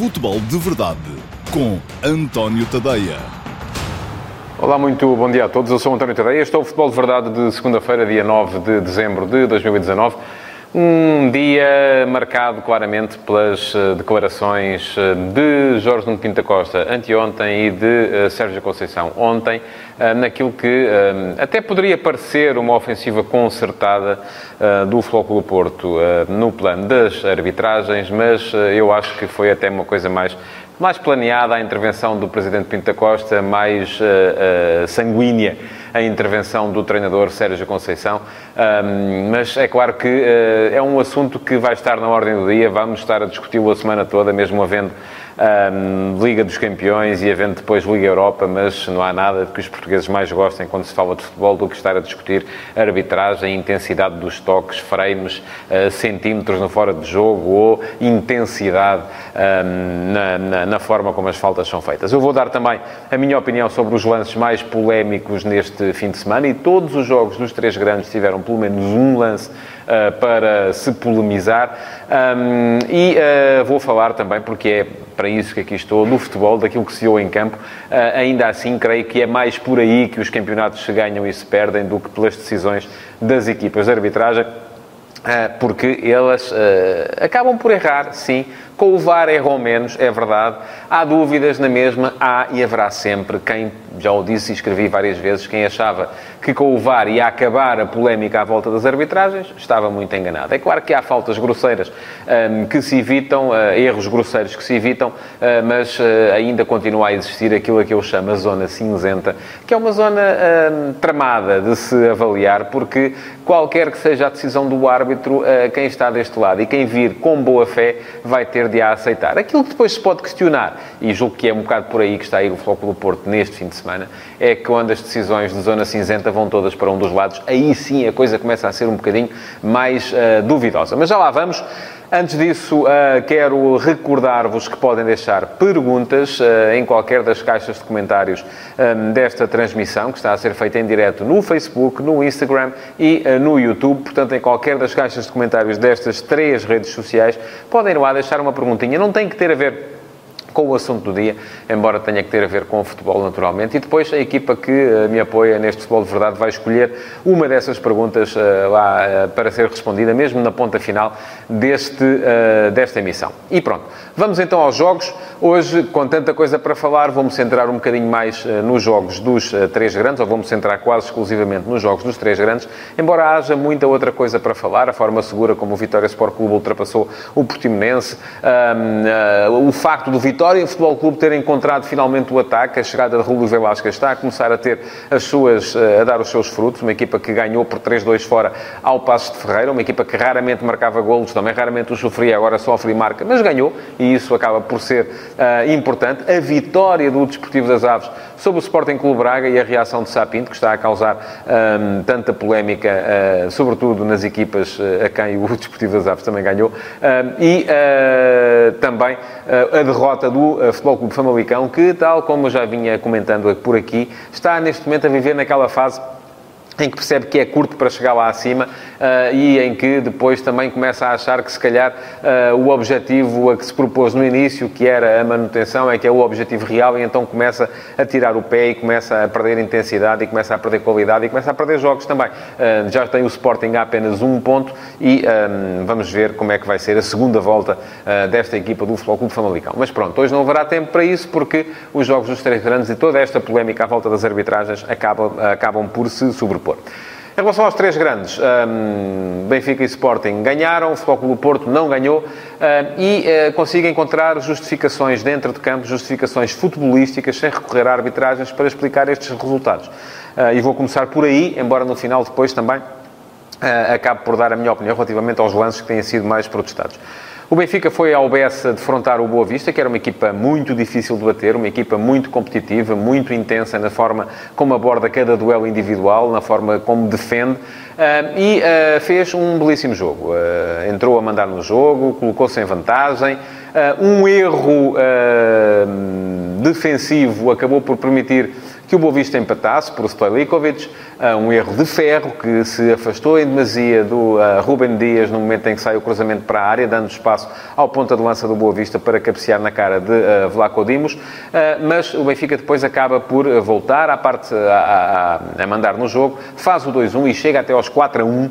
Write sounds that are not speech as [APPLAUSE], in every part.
Futebol de Verdade com António Tadeia. Olá, muito bom dia a todos. Eu sou António Tadeia. Este é o Futebol de Verdade de segunda-feira, dia 9 de dezembro de 2019. Um dia marcado claramente pelas uh, declarações uh, de Jorge Nuno Pinta Costa anteontem e de uh, Sérgio Conceição ontem, naquilo que até poderia parecer uma ofensiva concertada do do Porto no plano das arbitragens, mas eu acho que foi até uma coisa mais mais planeada a intervenção do Presidente Pinta Costa, mais uh, uh, sanguínea a intervenção do treinador Sérgio Conceição. Um, mas é claro que uh, é um assunto que vai estar na ordem do dia, vamos estar a discuti-lo a semana toda, mesmo havendo um, Liga dos Campeões e havendo depois Liga Europa, mas não há nada que os portugueses mais gostem quando se fala de futebol do que estar a discutir arbitragem, intensidade dos toques, frames, uh, centímetros no fora de jogo ou intensidade um, na, na, na, forma como as faltas são feitas. Eu vou dar também a minha opinião sobre os lances mais polémicos neste fim de semana e todos os jogos dos três grandes tiveram pelo menos um lance uh, para se polemizar. Um, e uh, vou falar também, porque é para isso que aqui estou, do futebol, daquilo que se viu em campo. Uh, ainda assim, creio que é mais por aí que os campeonatos se ganham e se perdem do que pelas decisões das equipas de arbitragem porque elas uh, acabam por errar, sim, com o VAR erram menos, é verdade. Há dúvidas na mesma, há e haverá sempre quem, já o disse e escrevi várias vezes, quem achava que com o VAR ia acabar a polémica à volta das arbitragens, estava muito enganado. É claro que há faltas grosseiras um, que se evitam, uh, erros grosseiros que se evitam, uh, mas ainda continua a existir aquilo a que eu chamo a zona cinzenta, que é uma zona hum, tramada de se avaliar, porque qualquer que seja a decisão do árbitro, quem está deste lado e quem vir com boa fé vai ter de a aceitar. Aquilo que depois se pode questionar, e julgo que é um bocado por aí que está a ir o do Porto neste fim de semana, é que quando as decisões de zona cinzenta vão todas para um dos lados, aí sim a coisa começa a ser um bocadinho mais uh, duvidosa. Mas já lá vamos. Antes disso, uh, quero recordar-vos que podem deixar perguntas uh, em qualquer das caixas de comentários um, desta transmissão, que está a ser feita em direto no Facebook, no Instagram e uh, no YouTube. Portanto, em qualquer das caixas de comentários destas três redes sociais, podem ir lá deixar uma perguntinha. Não tem que ter a ver com o assunto do dia, embora tenha que ter a ver com o futebol naturalmente. E depois a equipa que uh, me apoia neste Futebol de Verdade vai escolher uma dessas perguntas uh, lá uh, para ser respondida, mesmo na ponta final deste, desta emissão. E pronto, vamos então aos jogos. Hoje, com tanta coisa para falar, vamos centrar um bocadinho mais nos jogos dos três grandes, ou vamos centrar quase exclusivamente nos jogos dos três grandes, embora haja muita outra coisa para falar, a forma segura como o Vitória Sport Clube ultrapassou o Portimonense, um, o facto do Vitória vitória e Futebol Clube ter encontrado finalmente o ataque, a chegada de Rúlio Velasquez está a começar a ter as suas, eh, a dar os seus frutos, uma equipa que ganhou por 3-2 fora ao Passo de Ferreira, uma equipa que raramente marcava golos, também raramente os sofria, agora sofre e marca, mas ganhou, e isso acaba por ser uh, importante. A vitória do Desportivo das Aves sobre o Sporting Clube Braga e a reação de Sapinto, que está a causar um, tanta polémica, uh, sobretudo nas equipas uh, a quem o [LAUGHS] Desportivo das Aves também ganhou, um, e também a derrota do uh, Futebol Clube Famalicão, que, tal como eu já vinha comentando por aqui, está neste momento a viver naquela fase em que percebe que é curto para chegar lá acima uh, e em que depois também começa a achar que se calhar uh, o objetivo a que se propôs no início, que era a manutenção, é que é o objetivo real e então começa a tirar o pé e começa a perder intensidade e começa a perder qualidade e começa a perder jogos também. Uh, já tem o Sporting a apenas um ponto e um, vamos ver como é que vai ser a segunda volta desta equipa do Futebol Clube Famalicão. Mas pronto, hoje não haverá tempo para isso porque os jogos dos três grandes e toda esta polémica à volta das arbitragens acabam, acabam por se sobrepor. Em relação aos três grandes, um, Benfica e Sporting ganharam, o Futebol Clube Porto não ganhou um, e uh, consigo encontrar justificações dentro de campo, justificações futebolísticas, sem recorrer a arbitragens, para explicar estes resultados. Uh, e vou começar por aí, embora no final depois também uh, acabe por dar a minha opinião relativamente aos lances que têm sido mais protestados. O Benfica foi ao Bessa defrontar o Boa Vista, que era uma equipa muito difícil de bater, uma equipa muito competitiva, muito intensa na forma como aborda cada duelo individual, na forma como defende. Uh, e uh, fez um belíssimo jogo. Uh, entrou a mandar no jogo, colocou-se em vantagem. um erro defensivo acabou por permitir que o Boa Vista empatasse por Stojlikovic, um erro de ferro que se afastou em demasia do Ruben Dias no momento em que sai o cruzamento para a área, dando espaço ao ponta de lança do Boa Vista para cabecear na cara de Vlaco Dimos, mas o Benfica depois acaba por voltar à parte, a, a, a mandar no jogo, faz o 2-1 e chega até aos 4 a 1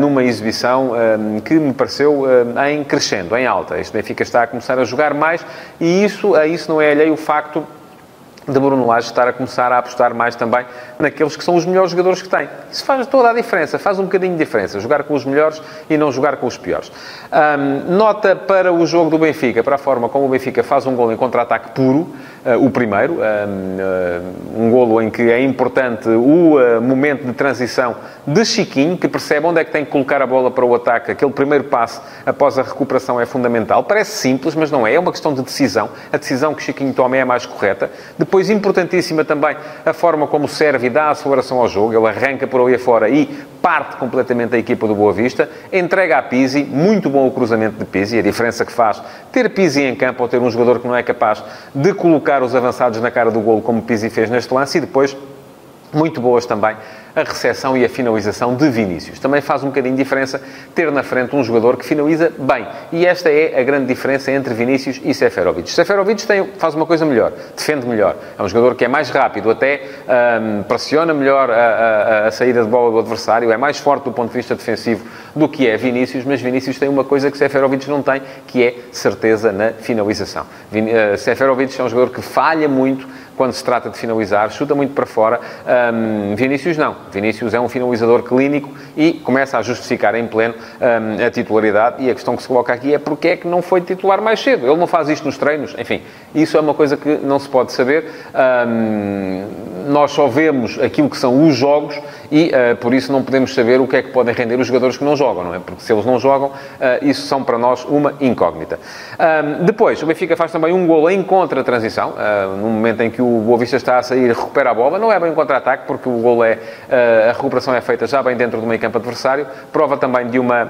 numa exibição que me pareceu em crescendo, em alta. Este Benfica está a começar a jogar mais e isso, a isso não é alheio o facto de Bruno Lage estar a começar a apostar mais também naqueles que são os melhores jogadores que tem. Isso faz toda a diferença, faz um bocadinho de diferença, jogar com os melhores e não jogar com os piores. Um, nota para o jogo do Benfica, para a forma como o Benfica faz um gol em contra-ataque puro, o primeiro, um, uh, um golo em que é importante o uh, momento de transição de Chiquinho, que percebe onde é que tem que colocar a bola para o ataque, aquele primeiro passo após a recuperação é fundamental. Parece simples, mas não é, é uma questão de decisão. A decisão que Chiquinho toma é a mais correta. Depois, importantíssima também a forma como serve e dá a aceleração ao jogo. Ele arranca por ali afora e parte completamente a equipa do Boa Vista, entrega a Pizzi, muito bom o cruzamento de Pizzi, a diferença que faz ter Pizzi em campo ou ter um jogador que não é capaz de colocar os avançados na cara do golo como Pizzi fez neste lance e depois muito boas também a recepção e a finalização de Vinícius. Também faz um bocadinho de diferença ter na frente um jogador que finaliza bem. E esta é a grande diferença entre Vinícius e Seferovic. Seferovic tem, faz uma coisa melhor, defende melhor. É um jogador que é mais rápido, até um, pressiona melhor a, a, a, saída de bola do adversário, é mais forte do ponto de vista defensivo do que é Vinícius, mas Vinícius tem uma coisa que Seferovic não tem, que é certeza na finalização. Vin, uh, Seferovic é um jogador que falha muito, quando se trata de finalizar, chuta muito para fora. Um, Vinícius não. Vinícius é um finalizador clínico e começa a justificar em pleno um, a titularidade. E a questão que se coloca aqui é porque é que não foi titular mais cedo. Ele não faz isto nos treinos. Enfim, isso é uma coisa que não se pode saber. Um, nós só vemos aquilo que são os jogos e uh, por isso não podemos saber o que é que podem render os jogadores que não jogam, não é? Porque se eles não jogam, uh, isso são para nós uma incógnita. Um, depois, o Benfica faz também um gol em contra-transição, uh, no momento em que o Boa Vista está a sair, recupera a bola, não é bem contra-ataque, porque o gol é, a recuperação é feita já bem dentro do meio campo adversário, prova também de uma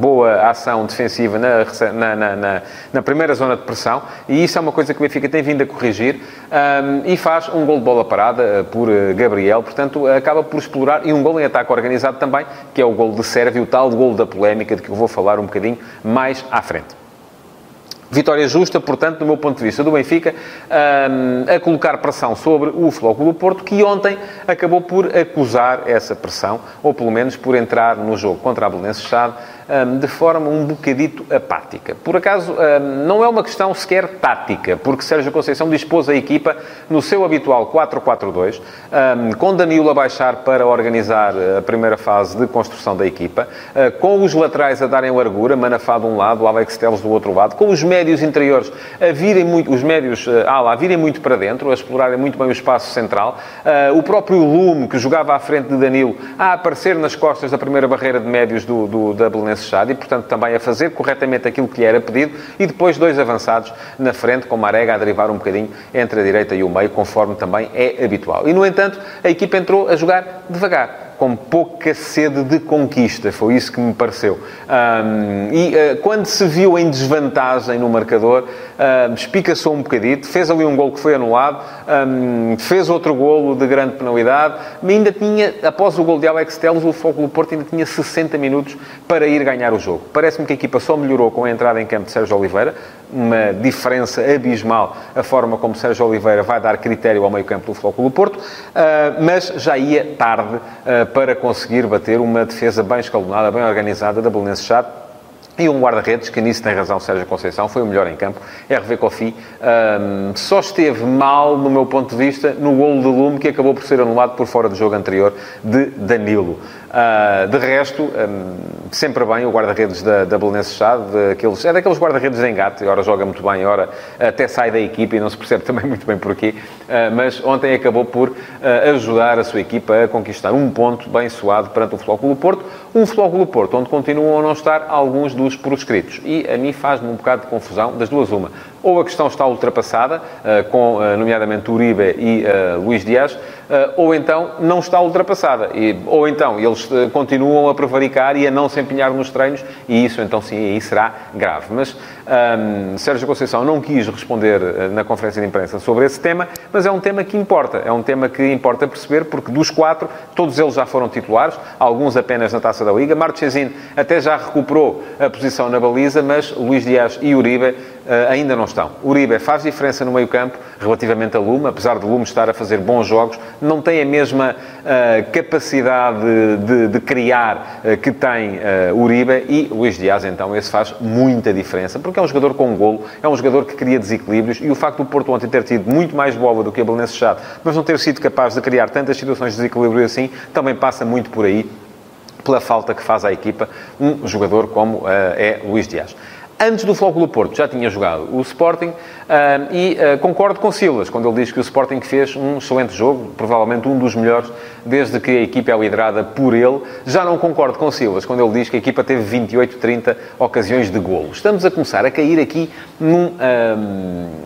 boa ação defensiva na, na, na, na, primeira zona de pressão, e isso é uma coisa que o Benfica tem vindo a corrigir, um, e faz um gol de bola parada por Gabriel, portanto, acaba por explorar, e um gol em ataque organizado também, que é o gol de Sérvia, o tal gol da polémica, de que eu vou falar um bocadinho mais à frente. Vitória justa, portanto, do meu ponto de vista, do Benfica, a colocar pressão sobre o Flóculo Porto, que ontem acabou por acusar essa pressão, ou pelo menos por entrar no jogo contra a Belenenses Chade de forma um bocadito apática. Por acaso, não é uma questão sequer tática, porque Sérgio Conceição dispôs a equipa no seu habitual 4-4-2, com Danilo a baixar para organizar a primeira fase de construção da equipa, ah, com os laterais a darem largura, Manafá de um lado, Alex Teles do outro lado, com os médios interiores a virem muito, os médios ah, lá, a virem muito para dentro, a explorarem muito bem o espaço central, ah, o próprio Lume, que jogava à frente de Danilo, a aparecer nas costas da primeira barreira de médios do, do, da Belenense e, portanto, também a fazer corretamente aquilo que lhe era pedido, e depois dois avançados na frente, com Marega a derivar um bocadinho entre a direita e o meio, conforme também é habitual. E, no entanto, a equipa entrou a jogar devagar com pouca sede de conquista, foi isso que me pareceu. Um, e uh, quando se viu em desvantagem no marcador, uh, espicaçou um bocadito, fez ali um gol que foi anulado, um, fez outro golo de grande penalidade, mas ainda tinha, após o gol de Alex Telles, o Foco do Porto ainda tinha 60 minutos para ir ganhar o jogo. Parece-me que a equipa só melhorou com a entrada em campo de Sérgio Oliveira, uma diferença abismal a forma como Sérgio Oliveira vai dar critério ao meio-campo do do Porto, ah, mas já ia tarde ah, para conseguir bater uma defesa bem escalonada, bem organizada da Belenenses Chade e um guarda-redes, que nisso tem razão Sérgio Conceição, foi o melhor em campo, RV Kofi, um, só esteve mal, no meu ponto de vista, no golo de Lume, que acabou por ser anulado por fora do jogo anterior de Danilo. Uh, de resto, um, sempre bem o guarda-redes da, da Belenenses Chade, daqueles, é daqueles guarda-redes de engate, ora joga muito bem, ora até sai da equipa e não se percebe [LAUGHS] também muito bem porquê, uh, mas ontem acabou por uh, ajudar a sua equipa a conquistar um ponto bem suado perante o Flóculo Porto, um Flóculo Porto onde continuam a não estar alguns dos proscritos. E a mim faz-me um bocado de confusão, das duas uma ou a questão está ultrapassada, com nomeadamente Uribe e Luís Dias, ou então não está ultrapassada. E, ou então eles continuam a prevaricar e a não se empenhar nos treinos, e isso então sim, aí será grave. Mas um, Sérgio Conceição não quis responder na conferência de imprensa sobre esse tema, mas é um tema que importa. É um tema que importa perceber, porque dos quatro, todos eles já foram titulares, alguns apenas na Taça da Liga. Marchesín até já recuperou a posição na baliza, mas Luís Dias e Uribe ainda não estão. Uribe faz diferença no meio-campo relativamente a Lume, apesar de Lume estar a fazer bons jogos, não tem a mesma uh, capacidade de, de criar uh, que tem Uribe e Luís Dias, então, esse faz muita diferença, porque é um jogador com golo, é um jogador que cria desequilíbrios e o facto do Porto ontem ter tido muito mais bola do que a Belenenses Chade, mas não ter sido capaz de criar tantas situações de desequilíbrio assim, também passa muito por aí pela falta que faz à equipa um jogador como uh, é Luís Dias. Antes do Flóculo Porto já tinha jogado o Sporting uh, e uh, concordo com Silas quando ele diz que o Sporting fez um excelente jogo, provavelmente um dos melhores desde que a equipa é liderada por ele. Já não concordo com Silas quando ele diz que a equipa teve 28, 30 ocasiões de golo. Estamos a começar a cair aqui num,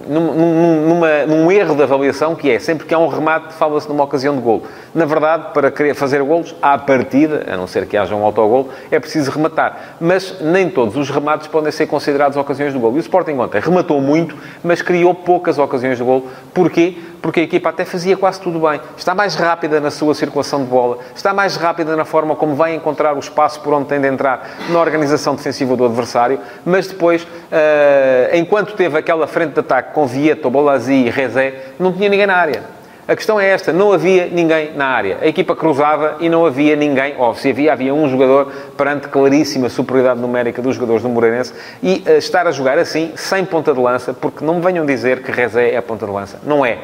num, num, numa, num erro de avaliação que é sempre que há um remate fala-se numa ocasião de golo. Na verdade, para querer fazer golos, à partida, a não ser que haja um autogolo, é preciso rematar. Mas nem todos os remates podem ser considerados ocasiões de golo. E o Sporting ontem rematou muito, mas criou poucas ocasiões de golo. Porquê? Porque a equipa até fazia quase tudo bem. Está mais rápida na sua circulação de bola, está mais rápida na forma como vai encontrar o espaço por onde tem de entrar na organização defensiva do adversário, mas depois, uh, enquanto teve aquela frente de ataque com Vieto, Bolazzi e Rezé, não tinha ninguém na área. A questão é esta: não havia ninguém na área. A equipa cruzava e não havia ninguém, ou se havia, havia um jogador perante claríssima superioridade numérica dos jogadores do Moreirense e uh, estar a jogar assim, sem ponta de lança, porque não me venham dizer que Rezé é a ponta de lança. Não é.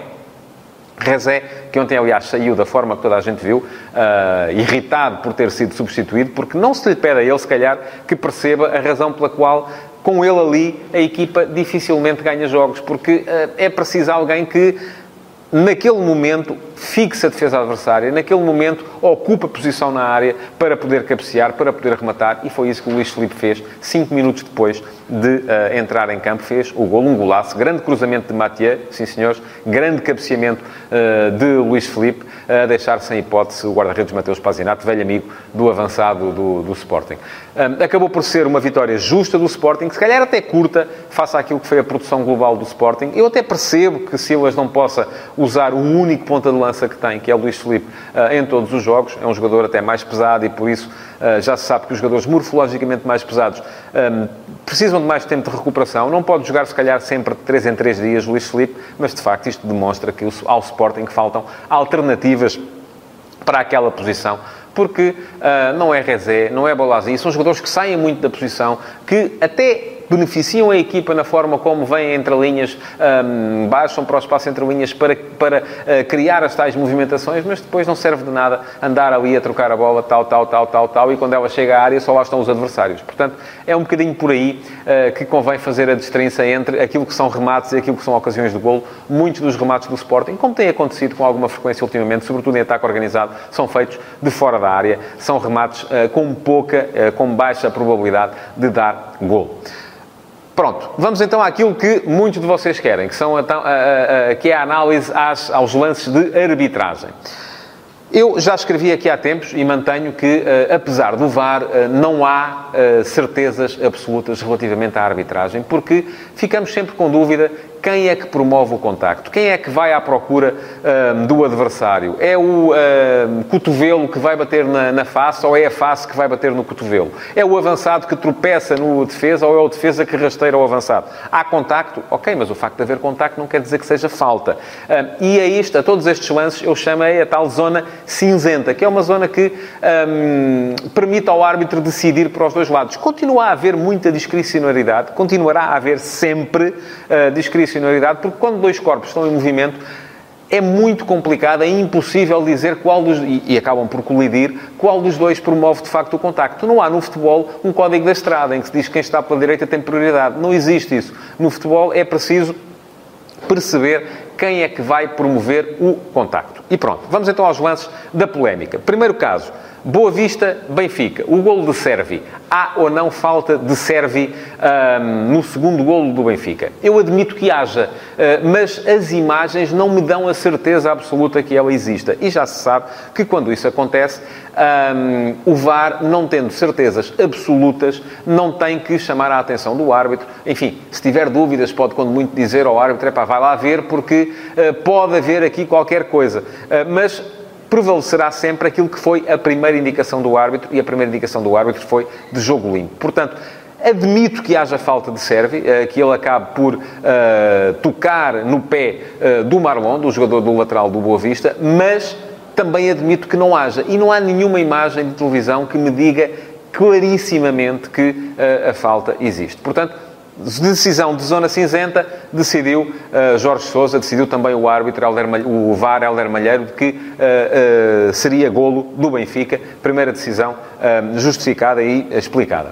Rezé, que ontem, aliás, saiu da forma que toda a gente viu, uh, irritado por ter sido substituído, porque não se lhe pede a ele, se calhar, que perceba a razão pela qual, com ele ali, a equipa dificilmente ganha jogos, porque uh, é preciso alguém que naquele momento, fixa a defesa adversária, naquele momento, ocupa posição na área para poder cabecear, para poder rematar, e foi isso que o Luís Felipe fez, cinco minutos depois de uh, entrar em campo, fez o gol, um golaço, grande cruzamento de Mathieu, sim senhores, grande cabeceamento uh, de Luís Felipe, a deixar sem hipótese o guarda-redes Mateus Pazinato, velho amigo do avançado do, do Sporting. Um, acabou por ser uma vitória justa do Sporting, se calhar até curta, face àquilo que foi a produção global do Sporting. Eu até percebo que Silas não possa usar o único ponta de lança que tem, que é o Luís Felipe, uh, em todos os jogos. É um jogador até mais pesado e por isso uh, já se sabe que os jogadores morfologicamente mais pesados um, precisam de mais tempo de recuperação. Não pode jogar, se calhar, sempre de 3 em 3 dias, Luís Felipe, mas de facto isto demonstra que ao Sporting faltam alternativas para aquela posição porque uh, não é Rezé, não é Bolazzi, são jogadores que saem muito da posição, que até beneficiam a equipa na forma como vêm entre linhas, um, baixam para o espaço entre linhas para, para uh, criar as tais movimentações, mas depois não serve de nada andar ali a trocar a bola, tal, tal, tal, tal, tal, e quando ela chega à área só lá estão os adversários. Portanto, é um bocadinho por aí uh, que convém fazer a distinção entre aquilo que são remates e aquilo que são ocasiões de golo. Muitos dos remates do Sporting, como tem acontecido com alguma frequência ultimamente, sobretudo em ataque organizado, são feitos de fora da área, são remates uh, com pouca, com baixa probabilidade de dar golo. Pronto, vamos então àquilo que muitos de vocês querem, que, são, então, a, a, a, que é a análise às, aos lances de arbitragem. Eu já escrevi aqui há tempos e mantenho que, uh, apesar do VAR, uh, não há uh, certezas absolutas relativamente à arbitragem, porque ficamos sempre com dúvida quem é que promove o contacto? Quem é que vai à procura um, do adversário? É o um, cotovelo que vai bater na, na, face ou é a face que vai bater no cotovelo? É o avançado que tropeça no defesa ou é o defesa que rasteira o avançado? Há contacto? Ok, mas o facto de haver contacto não quer dizer que seja falta. Um, e a isto, a todos estes lances, eu chamei a tal zona cinzenta, que é uma zona que permite ao árbitro decidir para os dois lados. Continua a haver muita discricionariedade, continuará a haver sempre uh, discricionariedade porque quando dois corpos estão em movimento, é muito complicado, é impossível dizer qual dos... E, acabam por colidir, qual dos dois promove de facto o contacto. Não há no futebol um código da estrada em que se diz que quem está pela direita tem prioridade. Não existe isso. No futebol é preciso perceber quem é que vai promover o contacto. E pronto, vamos então aos lances da polémica. Primeiro caso, Boa Vista, Benfica. O golo de Servi. Há ou não falta de Servi um, no segundo golo do Benfica? Eu admito que haja, uh, mas as imagens não me dão a certeza absoluta que ela exista. E já se sabe que quando isso acontece, um, o VAR, não tendo certezas absolutas, não tem que chamar a atenção do árbitro. Enfim, se tiver dúvidas, pode, quando muito, dizer ao árbitro: é pá, vai lá ver, porque uh, pode haver aqui qualquer coisa. Uh, mas prevalecerá sempre aquilo que foi a primeira indicação do árbitro, e a primeira indicação do árbitro foi de jogo limpo. Portanto, Admito que haja falta de serve, eh, que ele acabe por uh, tocar no pé uh, do Marlon, do jogador do lateral do Boa Vista, mas também admito que não haja. E não há nenhuma imagem de televisão que me diga clarissimamente que uh, a falta existe. Portanto, decisão de zona cinzenta, decidiu uh, Jorge Sousa, decidiu também o árbitro, Helder, o VAR Helder Malheiro, de que uh, uh, seria golo do Benfica. Primeira decisão justificada e explicada.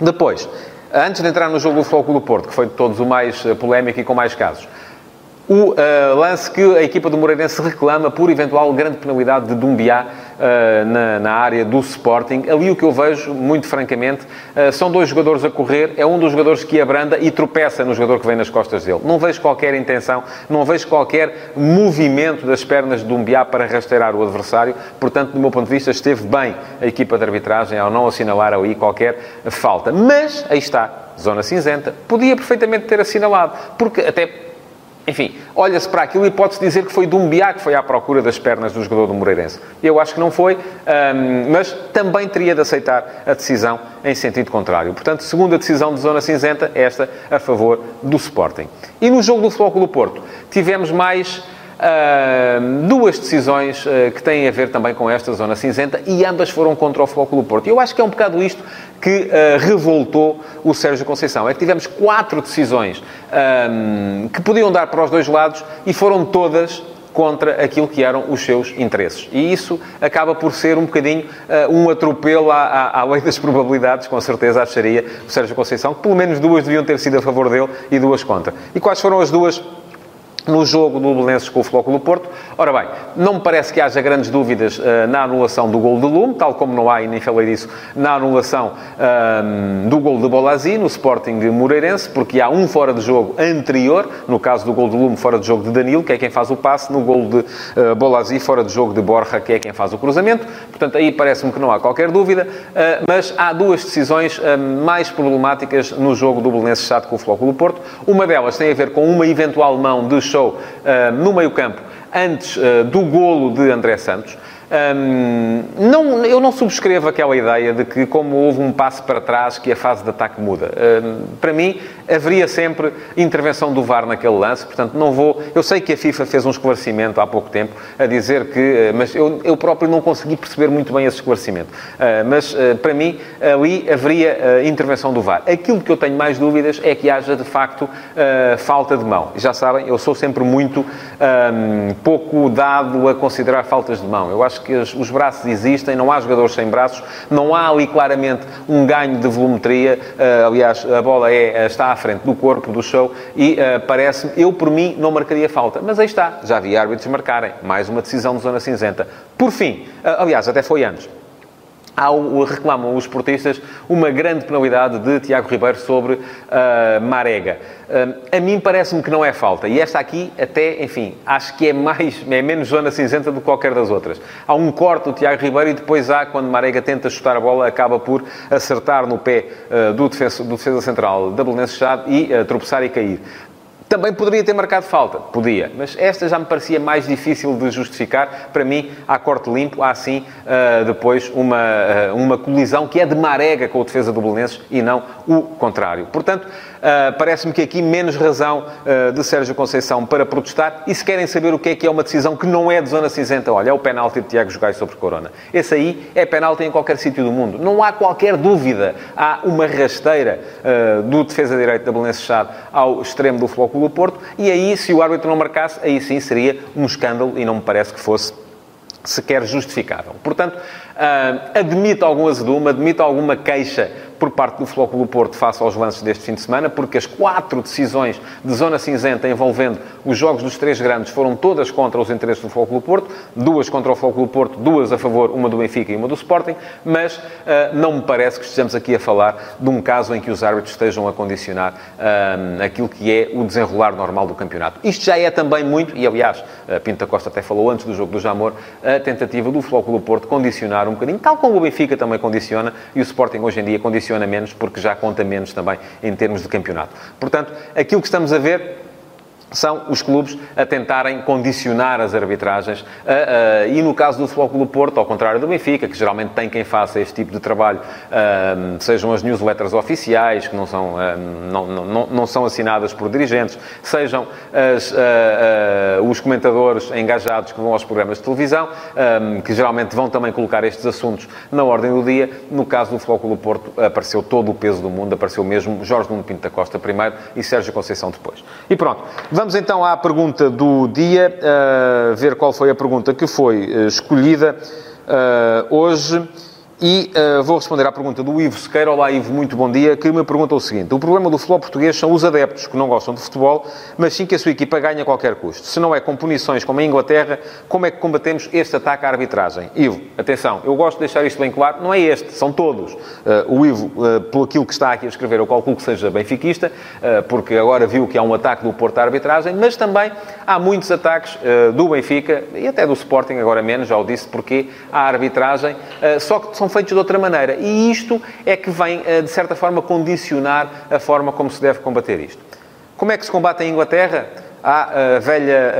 Depois, antes de entrar no jogo do Futebol do Porto, que foi de todos o mais polémico e com mais casos, o uh, lance que a equipa do Moreirense reclama por eventual grande penalidade de Dumbiá uh, na, na, área do Sporting. Ali o que eu vejo, muito francamente, uh, são dois jogadores a correr. É um dos jogadores que abranda e tropeça no jogador que vem nas costas dele. Não vejo qualquer intenção, não vejo qualquer movimento das pernas de Dumbiá para rastreirar o adversário. Portanto, do meu ponto de vista, esteve bem a equipa de arbitragem ao não assinalar aí qualquer falta. Mas, aí está, zona cinzenta. Podia perfeitamente ter assinalado, porque até enfim, olha-se para aquilo e pode-se dizer que foi Dumbiá que foi à procura das pernas do jogador do Moreirense. Eu acho que não foi, mas também teria de aceitar a decisão em sentido contrário. Portanto, segunda decisão de zona cinzenta, esta a favor do Sporting. E no jogo do Futebol Clube do Porto, tivemos mais Uh, duas decisões uh, que têm a ver também com esta zona cinzenta e ambas foram contra o do Porto. Eu acho que é um bocado isto que uh, revoltou o Sérgio Conceição. É que tivemos quatro decisões que podiam dar para os dois lados e foram todas contra aquilo que eram os seus interesses. E isso acaba por ser um bocadinho uh, um atropelo à, à, à, lei das probabilidades, com certeza acharia o Sérgio Conceição, que pelo menos duas deviam ter sido a favor dele e duas contra. E quais foram as duas no jogo do Belenenses com o Flóculo Porto. Ora bem, não me parece que haja grandes dúvidas uh, na anulação do gol de Lume, tal como não há, e nem falei disso, na anulação uh, do gol de Bolazzi no Sporting de Moreirense, porque há um fora de jogo anterior, no caso do gol de Lume, fora de jogo de Danilo, que é quem faz o passe, no gol de uh, Bolazzi, fora de jogo de Borja, que é quem faz o cruzamento. Portanto, aí parece-me que não há qualquer dúvida, uh, mas há duas decisões mais problemáticas no jogo do Belenenses Chato com o Flóculo Porto. Uma delas tem a ver com uma eventual mão de show uh, no meio-campo antes uh, do golo de André Santos. Um, não, eu não subscrevo aquela ideia de que, como houve um passo para trás, que a fase de ataque muda. Um, para mim, haveria sempre intervenção do VAR naquele lance, portanto, não vou. Eu sei que a FIFA fez um esclarecimento há pouco tempo a dizer que. Eh, mas eu, eu próprio não consegui perceber muito bem esse esclarecimento. Uh, mas, uh, para mim, ali haveria uh, intervenção do VAR. Aquilo que eu tenho mais dúvidas é que haja, de facto, falta de mão. Já sabem, eu sou sempre muito um, pouco dado a considerar faltas de mão. Eu acho que os braços existem, não há jogadores sem braços, não há ali claramente um ganho de volumetria. Uh, aliás, a bola é, eh, está à frente do corpo, do show, e uh, parece-me, eu por mim não marcaria falta. Mas aí está, já vi árbitros marcarem. Mais uma decisão de zona cinzenta. Por fim, uh, aliás, até foi antes ao, reclamam os portistas uma grande penalidade de Tiago Ribeiro sobre uh, Marega. Uh, a mim parece-me que não é falta. E esta aqui, até, enfim, acho que é mais, é menos zona cinzenta do que qualquer das outras. Há um corte do Tiago Ribeiro e depois há, quando Marega tenta chutar a bola, acaba por acertar no pé uh, do, defesa, do defesa central da Belenenses Chade e tropeçar e cair. Também poderia ter marcado falta, podia, mas esta já me parecia mais difícil de justificar. Para mim, há corte limpo, há sim uh, depois uma, uh, uma colisão que é de marega com a defesa do Belenenses e não o contrário. Portanto, Uh, Parece-me que aqui menos razão de Sérgio Conceição para protestar. E se querem saber o que é que é uma decisão que não é de zona cinzenta, olha, é o penalti de Tiago Jogai sobre Corona. Esse aí é penalti em qualquer sítio do mundo. Não há qualquer dúvida. Há uma rasteira do defesa direito da Belenenses Chade ao extremo do Flóculo do Porto. E aí, se o árbitro não marcasse, aí sim seria um escândalo e não me parece que fosse sequer justificável. Portanto, admito algum azedume, admito alguma queixa por parte do Flóculo Porto face aos lances deste fim de semana, porque as quatro decisões de zona cinzenta envolvendo os jogos dos três grandes foram todas contra os interesses do Flóculo Porto, duas contra o Flóculo Porto, duas a favor, uma do Benfica e uma do Sporting, mas uh, não me parece que estejamos aqui a falar de um caso em que os árbitros estejam a condicionar uh, aquilo que é o desenrolar normal do campeonato. Isto já é também muito, e aliás, uh, Pinto Costa até falou antes do jogo do Jamor, a tentativa do Flóculo Porto condicionar um bocadinho, tal como o Benfica também condiciona, e o Sporting hoje em dia condiciona menos, porque já conta menos também em termos de campeonato. Portanto, aquilo que estamos a ver são os clubes a tentarem condicionar as arbitragens. E no caso do Flóculo Porto, ao contrário do Benfica, que geralmente tem quem faça este tipo de trabalho, sejam as newsletters oficiais, que não são, não, não, não, são assinadas por dirigentes, sejam as, os comentadores engajados que vão aos programas de televisão, que geralmente vão também colocar estes assuntos na ordem do dia. No caso do Flóculo Porto, apareceu todo o peso do mundo, apareceu mesmo Jorge Nuno Pinto da Costa primeiro e Sérgio Conceição depois. E pronto. Vamos então à pergunta do dia, uh, ver qual foi a pergunta que foi uh, escolhida uh, hoje. E uh, vou responder à pergunta do Ivo Sequeira. Olá, Ivo, muito bom dia. Que me pergunta o seguinte: o problema do futebol português são os adeptos que não gostam de futebol, mas sim que a sua equipa ganha a qualquer custo. Se não é com punições como a Inglaterra, como é que combatemos este ataque à arbitragem? Ivo, atenção, eu gosto de deixar isto bem claro: não é este, são todos. Uh, o Ivo, uh, pelo aquilo que está aqui a escrever, eu calculo que seja benfiquista, porque agora viu que há um ataque do Porto à arbitragem, mas também há muitos ataques do Benfica e até do Sporting, agora menos, já o disse, porque a arbitragem, só que são são feitos de outra maneira. E isto é que vem, eh, de certa forma, condicionar a forma como se deve combater isto. Como é que se combate em Inglaterra? Há a velha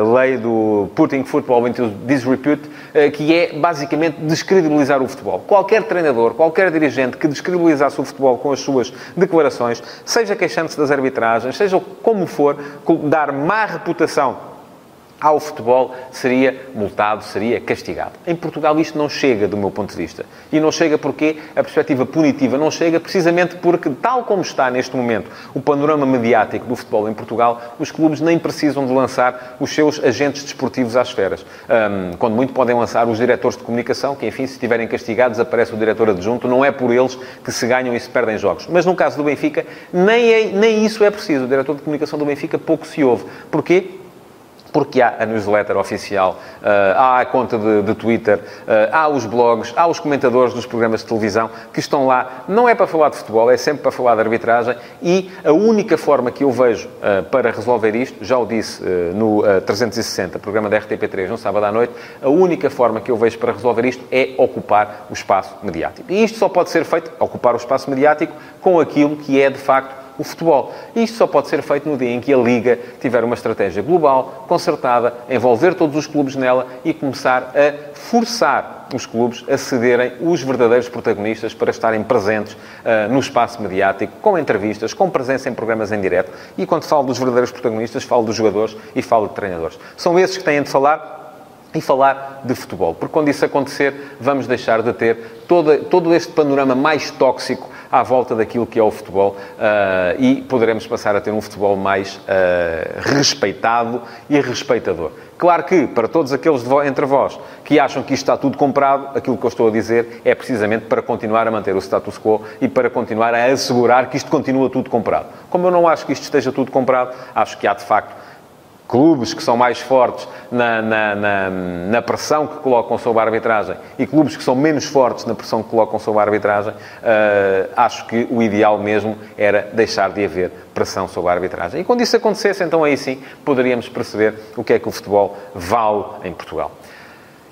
uh, lei do putting football into disrepute, que é basicamente descredibilizar o futebol. Qualquer treinador, qualquer dirigente que descredibilizasse o futebol com as suas declarações, seja queixando-se das arbitragens, seja como for, dar má reputação ao futebol seria multado, seria castigado. Em Portugal isto não chega, do meu ponto de vista. E não chega porque a perspectiva punitiva não chega precisamente porque, tal como está neste momento o panorama mediático do futebol em Portugal, os clubes nem precisam de lançar os seus agentes desportivos às esferas. Um, quando muito podem lançar os diretores de comunicação, que enfim, se estiverem castigados, aparece o diretor adjunto, não é por eles que se ganham e se perdem jogos. Mas no caso do Benfica, nem, é, nem isso é preciso. O diretor de comunicação do Benfica pouco se ouve. Porquê? Porque há a newsletter oficial, eh, há a conta de, de Twitter, eh, há os blogs, há os comentadores dos programas de televisão que estão lá. Não é para falar de futebol, é sempre para falar de arbitragem e a única forma que eu vejo eh, para resolver isto, já o disse no 360, programa da RTP3, no sábado à noite, a única forma que eu vejo para resolver isto é ocupar o espaço mediático. E isto só pode ser feito, ocupar o espaço mediático, com aquilo que é, de facto, o futebol. E isto só pode ser feito no dia em que a Liga tiver uma estratégia global, concertada, envolver todos os clubes nela e começar a forçar os clubes a cederem os verdadeiros protagonistas para estarem presentes uh, no espaço mediático, com entrevistas, com presença em programas em direto. E quando falo dos verdadeiros protagonistas, falo dos jogadores e falo de treinadores. São esses que têm de falar e falar de futebol. Porque quando isso acontecer, vamos deixar de ter todo, todo este panorama mais tóxico à volta daquilo que é o futebol uh, e poderemos passar a ter um futebol mais uh, respeitado e respeitador. Claro que, para todos aqueles entre vós que acham que isto está tudo comprado, aquilo que eu estou a dizer é precisamente para continuar a manter o status quo e para continuar a assegurar que isto continua tudo comprado. Como eu não acho que isto esteja tudo comprado, acho que há de facto clubes que são mais fortes na, na, na, na, pressão que colocam sobre a arbitragem e clubes que são menos fortes na pressão que colocam sobre a arbitragem, uh, acho que o ideal mesmo era deixar de haver pressão sobre a arbitragem. E quando isso acontecesse, então aí sim poderíamos perceber o que é que o futebol vale em Portugal.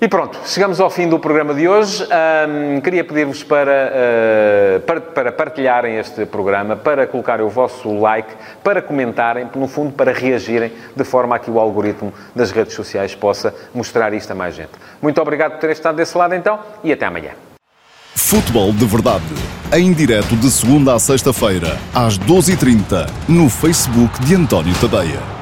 E pronto, chegamos ao fim do programa de hoje. Um, queria pedir-vos para, uh, para, para, partilharem este programa, para colocarem o vosso like, para comentarem, no fundo, para reagirem, de forma a que o algoritmo das redes sociais possa mostrar isto a mais gente. Muito obrigado por terem estado desse lado, então, e até amanhã. Futebol de Verdade, em direto de segunda a sexta-feira, às 12h30, no Facebook de António Tadeia.